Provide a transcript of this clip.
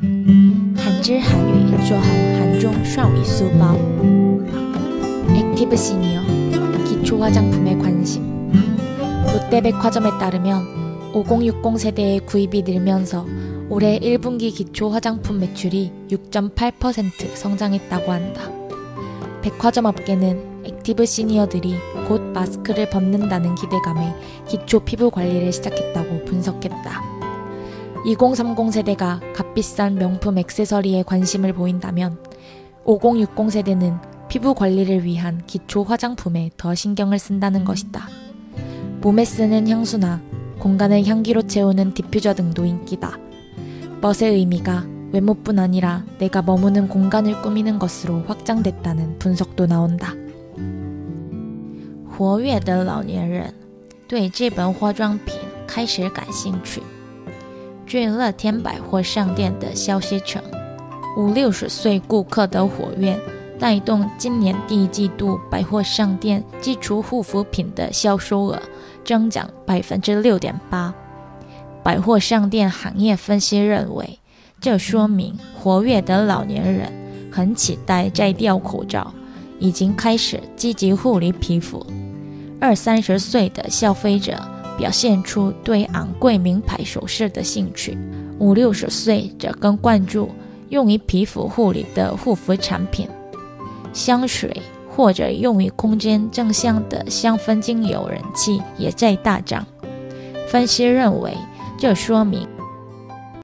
한질 한语做好한중双语书包。액티브 시니어 기초 화장품에 관심. 롯데백화점에 따르면 5060 세대의 구입이 늘면서 올해 1분기 기초 화장품 매출이 6.8% 성장했다고 한다. 백화점 업계는 액티브 시니어들이 곧 마스크를 벗는다는 기대감에 기초 피부 관리를 시작했다고 분석했다. 2030 세대가 값비싼 명품 액세서리에 관심을 보인다면 5060 세대는 피부 관리를 위한 기초 화장품에 더 신경을 쓴다는 것이다. 몸에 쓰는 향수나 공간을 향기로 채우는 디퓨저 등도 인기다. 멋의 의미가 외모뿐 아니라 내가 머무는 공간을 꾸미는 것으로 확장됐다는 분석도 나온다. 活跃的老年人对这本化妆品开始感兴趣。 据乐天百货商店的消息称，五六十岁顾客的活跃带动今年第一季度百货商店基础护肤品的销售额增长百分之六点八。百货商店行业分析认为，这说明活跃的老年人很期待摘掉口罩，已经开始积极护理皮肤。二三十岁的消费者表现出对昂贵名牌首饰的兴趣，五六十岁则更关注用于皮肤护理的护肤产品，香水或者用于空间正向的香氛精油人气也在大涨。分析认为，这说明